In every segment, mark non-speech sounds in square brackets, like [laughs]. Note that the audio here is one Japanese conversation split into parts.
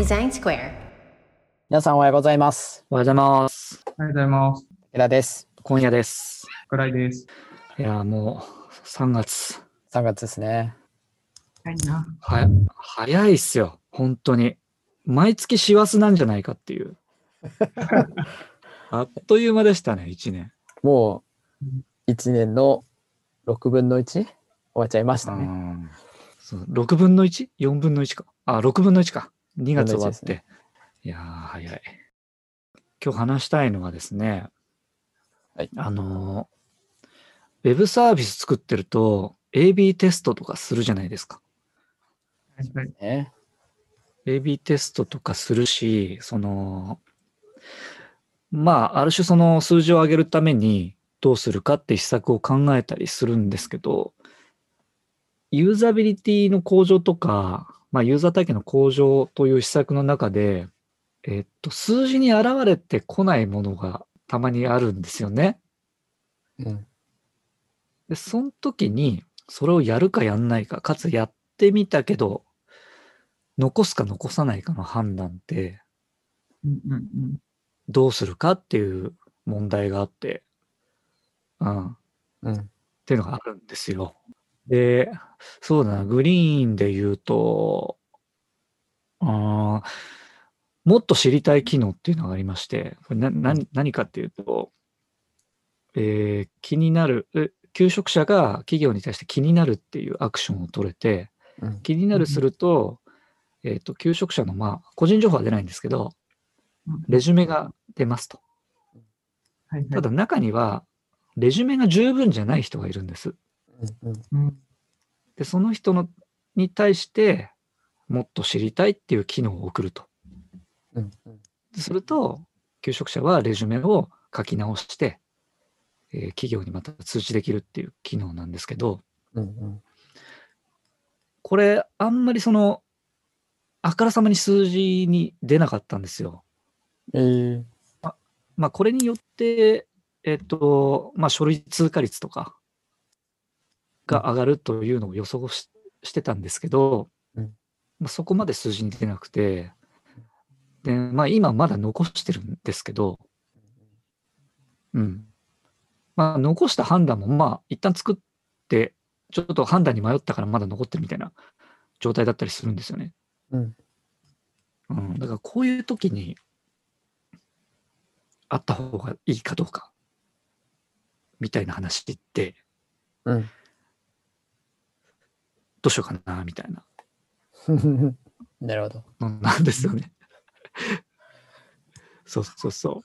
デザインスクエア。皆さんおはようございます。おはようございます。おはようございます。エラです。今夜です。桜井です。いや、もう3月。3月ですね。はいな。は早いっすよ。本当に。毎月師走なんじゃないかっていう。[laughs] あっという間でしたね、1年。もう1年の6分の 1? 終わっちゃいましたね。うんそう6分の 1?4 分の1か。あ、6分の1か。2月終わって。いやー、早い。今日話したいのはですね、はいあのー、ウェブサービス作ってると、AB テストとかするじゃないですか。はいはい。ね AB テストとかするし、その、まあ、ある種その数字を上げるためにどうするかって施策を考えたりするんですけど、ユーザビリティの向上とか、まあ、ユーザー体験の向上という施策の中で、えっと、数字に現れてこないものがたまにあるんですよね。うん。で、その時に、それをやるかやんないか、かつやってみたけど、残すか残さないかの判断って、うんうんうん。どうするかっていう問題があって、うん、っうん。ていうのがあるんですよ。で、そうだな、グリーンで言うと、あーもっと知りたい機能っていうのがありまして、これな何何かっていうと、えー気になる、え求職者が企業に対して気になるっていうアクションを取れて、うん。気になるすると、えっ、と、求職者の、まあ、個人情報は出ないんですけど、レジュメが出ますと。はいはい。ただ中には、レジュメが十分じゃない人がいるんです。で、その人のに対して、もっと知りたいっていう機能を送ると。うん。すると、求職者はレジュメを書き直して、えー企業にまた通知できるっていう機能なんですけど、うん。うん。これ、あんまりその、あからさまに数字に出なかったんですよ。えー、まあ、これによって、えっと、まあ、書類通過率とかが上がるというのを予想ししてたんですけど、うんまあ、そこまで数字に出なくて、で、まあ、今まだ残してるんですけど、うん。まあ、残した判断も、まあ、一旦作って、ちょっと判断に迷ったからまだ残ってるみたいな状態だったりするんですよね。うん。うん。だから、こういう時に、あった方がいいかどうか、みたいな話って、うん。どうしようかな、みたいな [laughs] なるほど。のなんですよね。[laughs] そうそうそ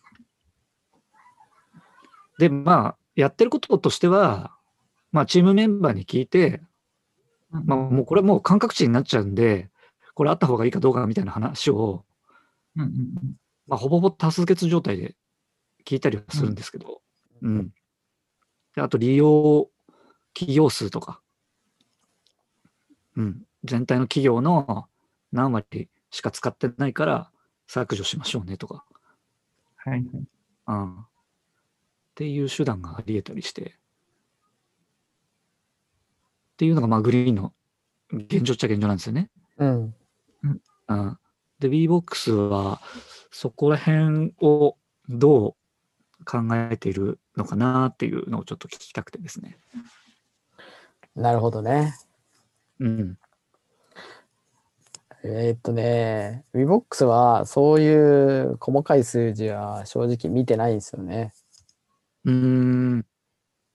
う。で、まあ、やってることとしては、まあ、チームメンバーに聞いて、まあ、もうこれもう感覚値になっちゃうんで、これあった方がいいかどうかみたいな話を、うんうんうん。まあ、ほぼほぼ多数決状態で聞いたりはするんですけど、うん。であと、利用企業数とか、うん。全体の企業の何割しか使ってないから削除しましょうねとか、はいはい。うん。っていう手段があり得たりして、っていうのが、まあ、グリーンの現状っちゃ現状なんですよね。うん。うん、で、VBOX は、そこら辺をどう考えているのかなっていうのをちょっと聞きたくてですね。なるほどね。うん。えーっとね、VBOX はそういう細かい数字は正直見てないんですよね。うーん。うん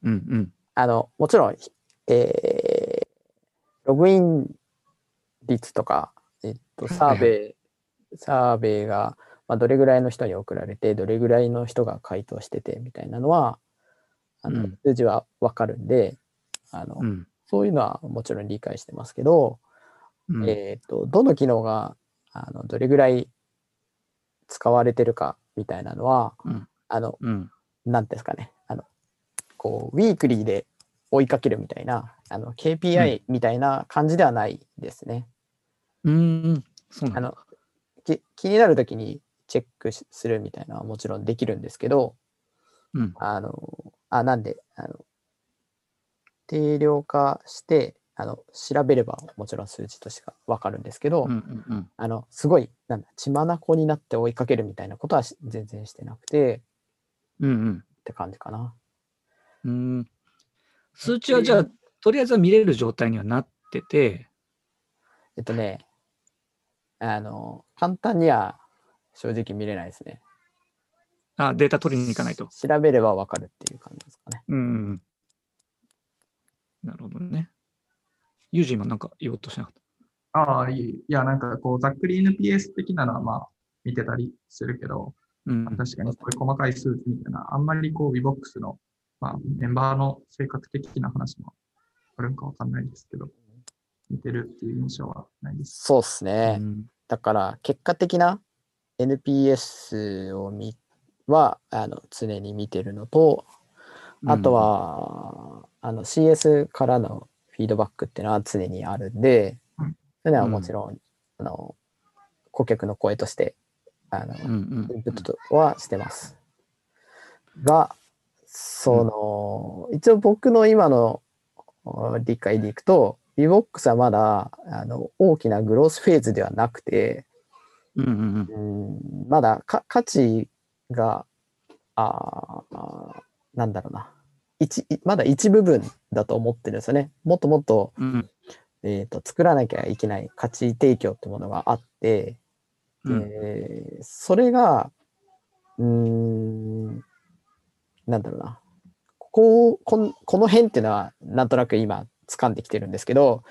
うん。あの、もちろん、えーログイン率とか、えっと、サーベイ、サーベイが、まあ、どれぐらいの人に送られて、どれぐらいの人が回答しててみたいなのは、あのうん数字はわかるんで、あの、うん。そういうのはもちろん理解してますけど、うんえっと、どの機能が、あの、どれぐらい使われてるかみたいなのは、うんあの、うん。なんていうんですかね、あの、こう、ウィークリーで追いかけるみたいな、あの、KPI みたいな感じではないですね。うーん。あの、き気になるときにチェックしするみたいなのはもちろんできるんですけど、うん。あの、あ、なんで、あの、定量化して、あの調べればもちろん数値としては分かるんですけど、うんうんうん。あのすごいなんだ血眼になって追いかけるみたいなことはし全然してなくてうんうん。って感じかな。うん数値はじゃあ、とりあえずは見れる状態にはなってて、えっとね、あの、簡単には正直見れないですね。あ、データ取りに行かないと。調べればわかるっていう感じですかね。うんうんうん。なるほどね。ユージ今なんか言おうとしなかっああ、いい。いや、なんかこう、ざっくり NPS 的なのはまあ、見てたりするけど、た。うんまあ確かにこれ細かい数値みたいな、あんまりこう、VBOX の、まあ、メンバーの性格的な話もあるんかわかんないですけど、見てるっていう印象はないです。そうっすね。うんだから、結果的な NPS を見はあの常に見てるのと、あと、は、あの CS からのフィードバックっていうのは常にあるんで、うん。そういうのはもちろん、あの顧客の声としてあの、うんうんインプットはしてます。が、その、一応僕の今のお理解でいくと、VBOX はまだあの大きなグロースフェーズではなくて、うんうんうん。うんまだか価値が、あなんだろうな一、いまだ一部分だと思ってるんですよね。もっともっと,、うんえー、と作らなきゃいけない価値提供ってものがあって、うんえーそれが、うーん、なんだろうな。こここの辺っていうのはなんとなく今掴んできてるんですけど、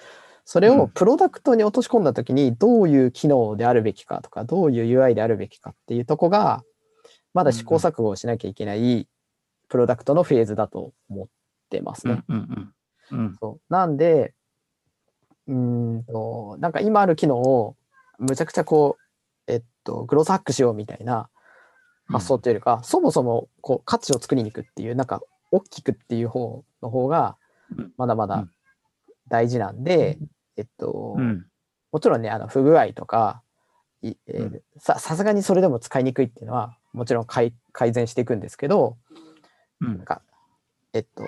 それうんをプロダクトに落とし込んだときにどういう機能であるべきかとか、どういう UI であるべきかっていうとこが、まだ試行錯誤をしなきゃいけないプロダクトのフェーズだと思ってますね。うんうんうん。うん。そう。なんで、うーんと、なんか今ある機能をむちゃくちゃこう、えっと、グロースハックしようみたいな発想というよりか、そもそもこう価値を作りに行くっていう、なんか大きくっていう方の方がうん、まだまだうん。大事なんで、えっと、うん。もちろんね、あの不具合とか、いえーうん。ささすがにそれでも使いにくいっていうのは、もちろん改改善していくんですけど、うんなんか、えっと、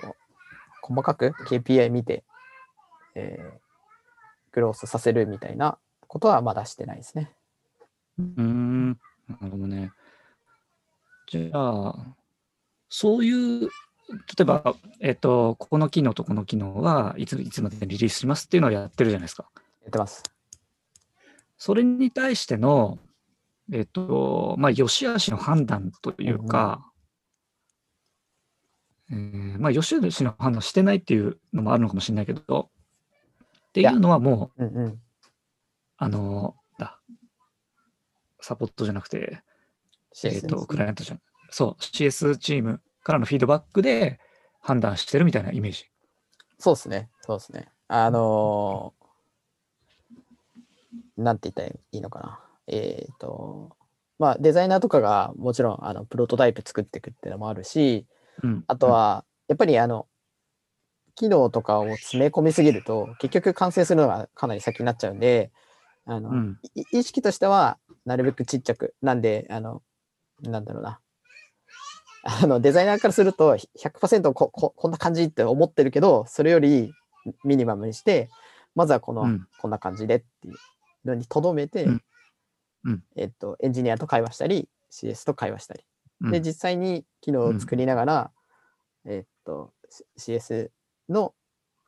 細かく KPI 見て、えーグロースさせるみたいなことはまだしてないですね。うーん、なるほどね。じゃあ、そういう、例えば、えっと、ここの機能とこの機能はいついつまでにリリースしますっていうのをやってるじゃないですか。やってます。それに対しての、えっと、まあ、良し悪しの判断というか、えーまあ、良し悪しの判断してないっていうのもあるのかもしれないけど、っていうのはもう、うんうん。あの、だ、サポートじゃなくて、えっ、CS と、クライアントじゃん。そう、CS チームからのフィードバックで判断してるみたいなイメージ。そうですね。そうですね。あのーなんて言ったらいいのかな。えっ、と、まあ、デザイナーとかがもちろん、あの、プロトタイプ作っていくっていうのもあるし、うん、あとは、やっぱりあの、機能とかを詰め込みすぎると、結局完成するのがかなり先になっちゃうんで、あの、うん、い意識としては、なるべくちっちゃく。なんで、あの、なんだろうな。あの、デザイナーからすると100%こここんな感じって思ってるけど、それよりミニマムにして、まずはこの、うんこんな感じでっていうのにとどめて、うんうんえっと、エンジニアと会話したり、CS と会話したり。うんで、実際に機能を作りながら、えっと、CS の、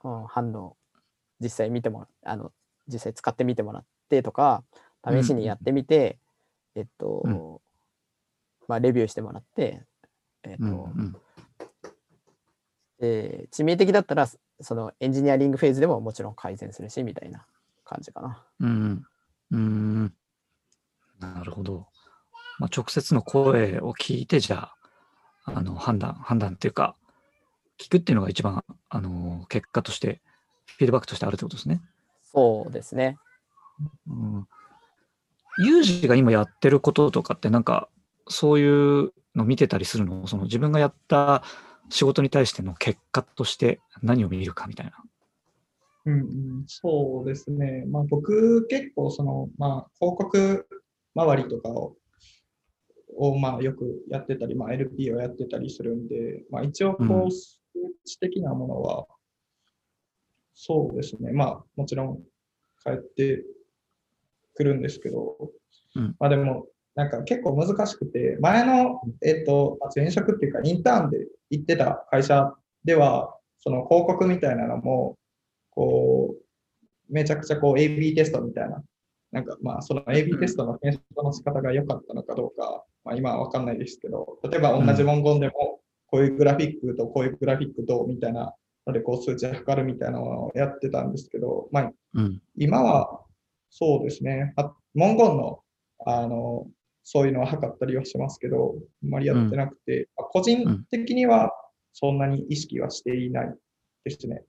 うん反応、実際見てもらあの、実際使ってみてもらってとか、試しにやってみて、えっと、うんまあ、レビューしてもらって、えっと、うん、うん。えー致命的だったら、そのエンジニアリングフェーズでももちろん改善するし、みたいな感じかな。うん、うん。なるほど。まあ、直接の声を聞いて、じゃあ、あの、判断、判断っていうか、聞くっていうのが一番、あの、結果として、フィードバックとしてあるってことですね。そうですね。うん。ユージが今やってることとかって、なんか、そういうの見てたりするの？その自分がやった仕事に対しての結果として何を見るかみたいな。うんうん、そうですね。まあ僕結構その、まあ広告周りとかを、をまあよくやってたり、まあ LP をやってたりするんで、まあ一応こうんう数値的なものは、そうですね。まあ、もちろん帰ってくるんですけど、うんまあでも、なんか結構難しくて、前の、えっと、まあ前職っていうか、インターンで行ってた会社では、その広告みたいなのも、こう、めちゃくちゃこう AB テストみたいな、なんかまあその AB テストの検証の仕方が良かったのかどうか、まあ今はわかんないですけど、例えば同じ文言でも、こういうグラフィックとこういうグラフィックとみたいなので、こう数値測るみたいなのをやってたんですけど、まあうん。今はそうですね、あ文言のあのそういうのは測ったりはしますけど、あんまりやってなくて、まあ個人的にはそんなに意識はしていないですね。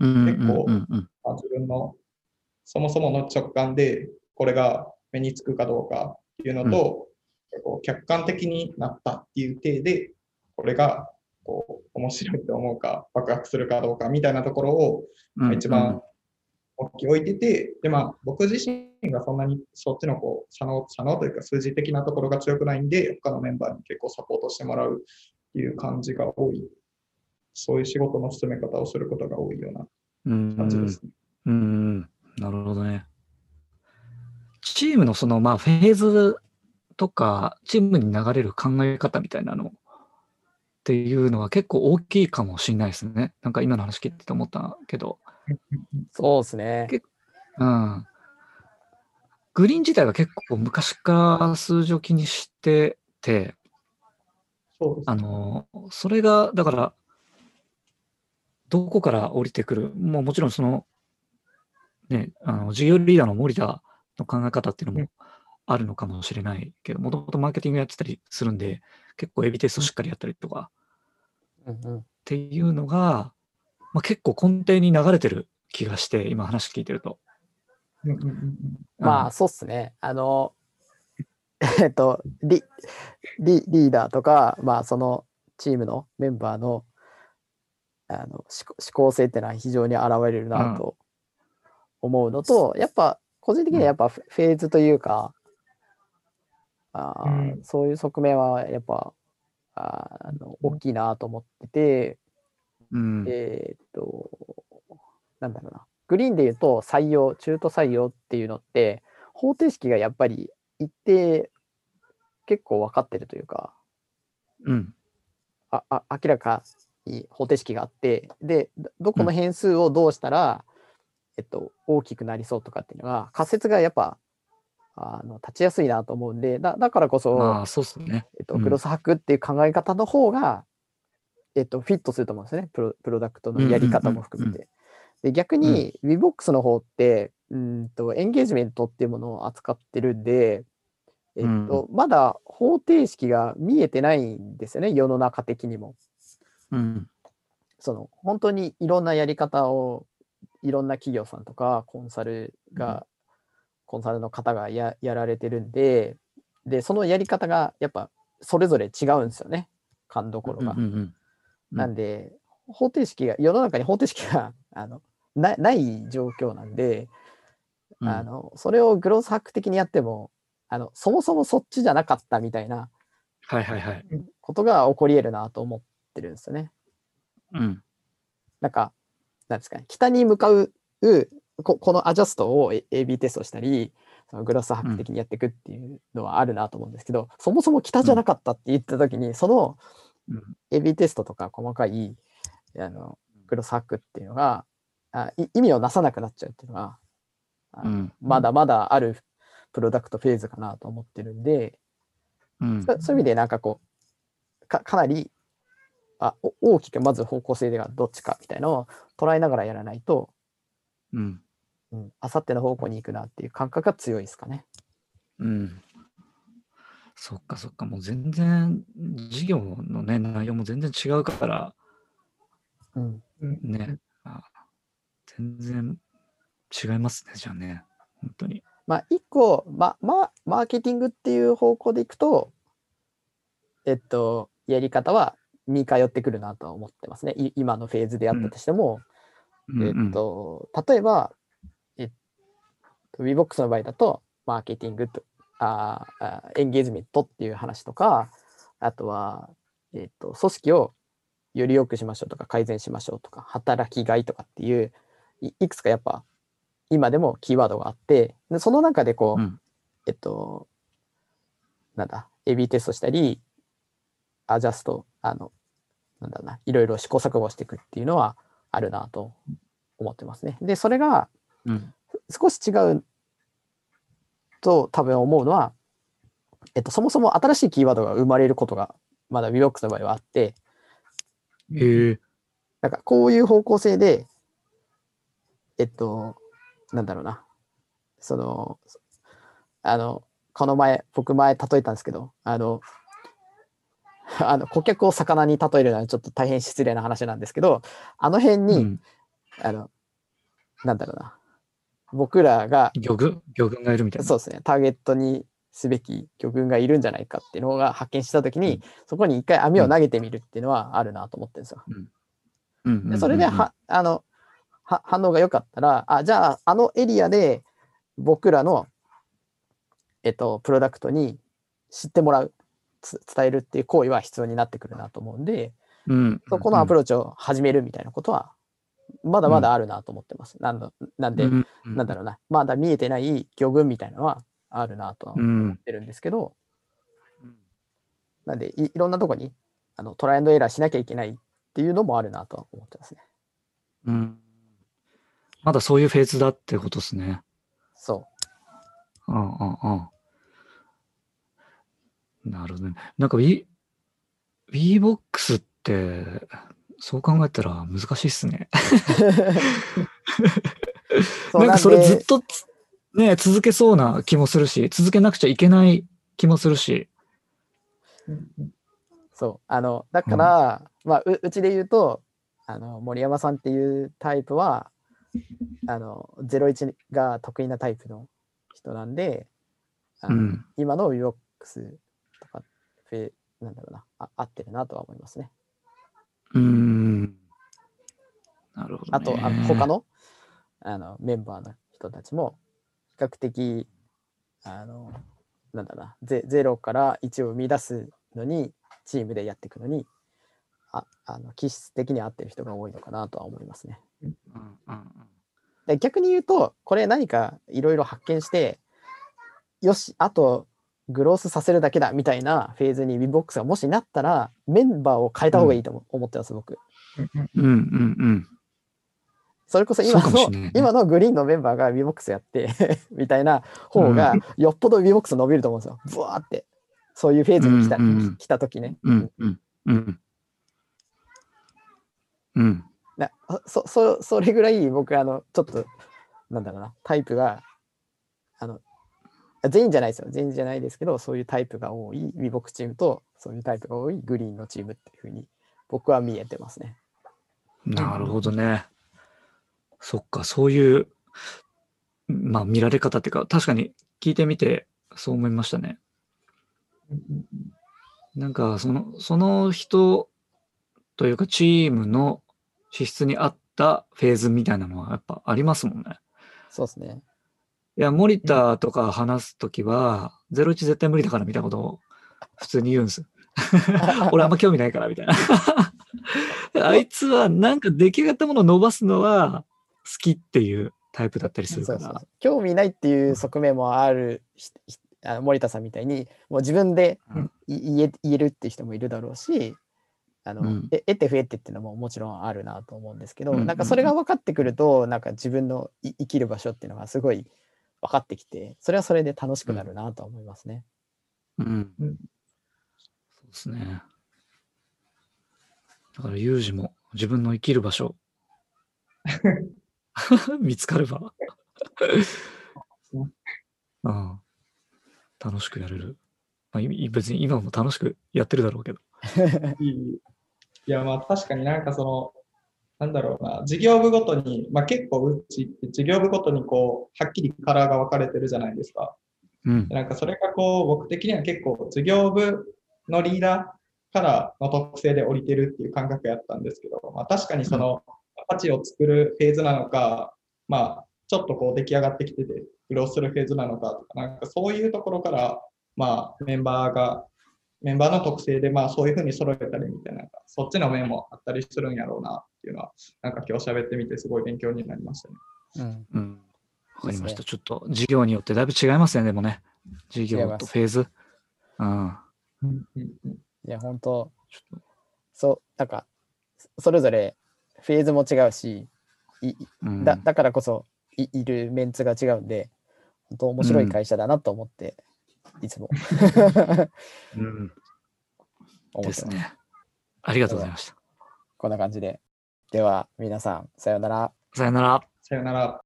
うん。結構まあ、自分のそもそもの直感でこれが目につくかどうかっていうのと、こう客観的になったっていう体で、これがこう面白いと思うか、爆発するかどうかみたいなところをうん。一番大きい置いてて、で、まあ、僕自身がそんなにそっちのこう、左脳、左脳というか数字的なところが強くないんで、他のメンバーに結構サポートしてもらうっていう感じが多い。そういう仕事の進め方をすることが多いようなうん。感じですね。うん。なるほどね。チームのその、まあ、フェーズとか、チームに流れる考え方みたいなのっていうのは結構大きいかもしれないですね。なんか今の話聞いてて思ったけど。そうですね。うん。グリーン自体が結構昔から数字を気にしてて、そうあの、それが、だから、どこから降りてくる、もうもちろんその、ね、あの、事業リーダーの森田の考え方っていうのもあるのかもしれないけど、もともとマーケティングやってたりするんで、結構エビテストしっかりやったりとか。うんうん。っていうのが、まあ、結構根底に流れてる気がして、今話聞いてると。うんうんうんうん。まあ、そうっすね。あの、[laughs] えっと、リリリーダーとか、まあ、そのチームのメンバーのあの思考性っていうのは非常に現れるなと思うのと、やっぱ、個人的にはやっぱフフェーズというか、あーうんそういう側面はやっぱ、あーあの大きいなと思ってて、うん。えーっと、なんだろうな。グリーンで言うと採用、中途採用っていうのって、方程式がやっぱり一定結構分かってるというか、うん。ああ明らかに方程式があって、で、どどこの変数をどうしたら、えっと、大きくなりそうとかっていうのが、仮説がやっぱ、あの立ちやすいなと思うんで、だだからこそ、まあ、そうっすね。えっと、うんグロスハックっていう考え方の方が、えっと、フィットすると思うんですよね。プロプロダクトのやり方も含めうんうんて。で、逆に VBOX の方って、うんと、エンゲージメントっていうものを扱ってるんで、えっと、まだ方程式が見えてないんですよね、世の中的にも。うん。その、本当にいろんなやり方を、いろんな企業さんとか、コンサルが、コンサルの方がややられてるんで、で、そのやり方がやっぱそれぞれ違うんですよね、勘どころが。うんうんうんなんで、方程式が、世の中に方程式が [laughs] あのなない状況なんで、うんあの、それをグロースハック的にやっても、あの、そもそもそっちじゃなかったみたいなはいはいはい。ことが起こり得るなと思ってるんですよね。うん。なんか、なんですかね、北に向かう、ここのアジャストを AB テストしたり、そのグロスハック的にやっていくっていうのはあるなと思うんですけど、そもそも北じゃなかったって言ったときに、そのうん AB テストとか細かいあのグロスハックっていうのがあい意味をなさなくなっちゃうっていうのが、あうん。まだまだあるプロダクトフェーズかなと思ってるんで、うん。そそういう意味でなんかこうかかなりあお大きくまず方向性がどっちかみたいなのを捉えながらやらないとうん。うんあさっての方向に行くなっていう感覚が強いですかね。うん。そっかそっか、もう全然、事業のね、内容も全然違うから、うん、うんね、あ全然違いますね、じゃあね、本当に。まあ一個、ままマーケティングっていう方向でいくとえっとやり方は似通ってくるなとは思ってますね。い今のフェーズであったとしても、えっと、例えば、えっと、VBOX の場合だと、マーケティングと、あエンゲージメントっていう話とか、あとは、えっと、組織をより良くしましょうとか、改善しましょうとか、働きがいとかっていう、いいくつかやっぱ今でもキーワードがあってでその中でこう、うんえっとなんだ AB テストしたりアジャストあのなんだないろいろ試行錯誤していくっていうのはあるなと思ってますね。でそれがうん。少し違うと多分思うのは、えっと、そもそも新しいキーワードが生まれることがまだ VBOX の場合はあってへえ。なんかこういう方向性でえっとなんだろうな。そのあのこの前僕前例えたんですけどあの [laughs] あの顧客を魚に例えるのはちょっと大変失礼な話なんですけどあの辺に、うん。あのなんだろうな僕らが魚群、魚群がいるみたいな。そうですね、ターゲットにすべき魚群がいるんじゃないかっていうのが発見したときに、うんそこに一回網を投げてみるっていうのはあるなと思ってるんですよ。うん。でそれでは、あのは反応が良かったら、あじゃあ、あのエリアで僕らの、えっと、プロダクトに知ってもらう、つ伝えるっていう行為は必要になってくるなと思うんで、うん。そこのアプロローチを始めるみたいなことは、まだまだあるなと思ってます。なんだなんで、なんだろうな、まだ見えてない魚群みたいなのはあるなと。思ってるんですけど、なんでい、いろんなとこにあのトライアンドエラーしなきゃいけないっていうのもあるなとは思ってますね。うん。まだそういうフェーズだってことですね。そうんうんうん。なるほどね。なんか V、VBOX って、そう考えたら難しいっすね。なんかそれでずっとつね、続けそうな気もするし、続けなくちゃいけない気もするし。そう。あの、だから、まあう、うちで言うと、あの森山さんっていうタイプは、あの、01が得意なタイプの人なんで、あのうん。今の VBOX とか、フェなんだろうなあ、合ってるなとは思いますね。うーん。なるほど、ね。あと、あの他のあのメンバーの人たちも、比較的、あの、なんだな、ゼゼロから1を生み出すのに、チームでやっていくのに、ああの気質的に合ってる人が多いのかなとは思いますね。うんうんで逆に言うと、これ何かいろいろ発見して、よし、あとグロースさせるだけだみたいなフェーズに VBOX がもしなったら、メンバーを変えた方がいいと思思ってます、僕。うんうんうんそれこそ今のね今のグリーンのメンバーが VBOX やって [laughs] みたいな方がよっぽど VBOX 伸びると思うんですよ。ブワーって。そういうフェーズに来た,、うんうんうん来た時ね。うんうんうんうんなそそそれぐらい僕あのちょっとなんだろうなタイプが全員じゃないですよ全員じゃないですけどそういうタイプが多い VBOX チームとそういうタイプが多いグリーンのチームっていうふうに僕は見えてますね。なるほどね。そっか、そういう、まあ見られ方っていうか、確かに聞いてみてそう思いましたね。なんか、その、その人というかチームの資質に合ったフェーズみたいなのはやっぱありますもんね。そうですね。いや、森田とか話すときは、01絶対無理だからみたいなことを普通に言うんです。[laughs] 俺あんま興味ないからみたいな。[laughs] あいつはなんか出来上がったものを伸ばすのは好きっていうタイプだったりするからそうそうそう。興味ないっていう側面もあるあの森田さんみたいにもう自分でうんい言え言えるっていう人もいるだろうしあの、うんえ得て増えてっていうのももちろんあるなと思うんですけど、うんなんかそれが分かってくるとなんか自分のい生きる場所っていうのがすごい分かってきてそれはそれで楽しくなるなとは思いますね。うん。うんそうですね。だから、ユージも自分の生きる場所 [laughs] 見つかれば、うん、楽しくやれる。まあ、い別に今も楽しくやってるだろうけど。[laughs] いいいや、まあ確かになんかその、なんだろうな、事業部ごとに、まあ結構うちって事業部ごとにこう、はっきりカラーが分かれてるじゃないですか。うんで。なんかそれがこう、僕的には結構事業部のリーダーからの特性で降りてるっていう感覚やったんですけど、まあ確かにその、価値を作るフェーズなのか、まあちょっとこう出来上がってきてて、グロースするフェーズなのかとか、なんかそういうところから、まあメンバーがメンバーの特性で、まあそういうふうに揃えたりみたいな、そっちの面もあったりするんやろうなっていうのは、なんか今日喋ってみてすごい勉強になりましたね。うん。うん。わかりました。ですねちょっと授業によってだいぶ違いますね、でもね。授業とフェーズ。うん。うんうんうんいや、本当ちょっそう、なんか、そそれぞれフェーズも違うし、いとうんだだからこそいいるメンツが違うんで、本当面白い会社だなと思って、いつもうん。ですね。ありがとうございました。こんな感じで。では、皆さん、さようなら。さよなら。さよなら。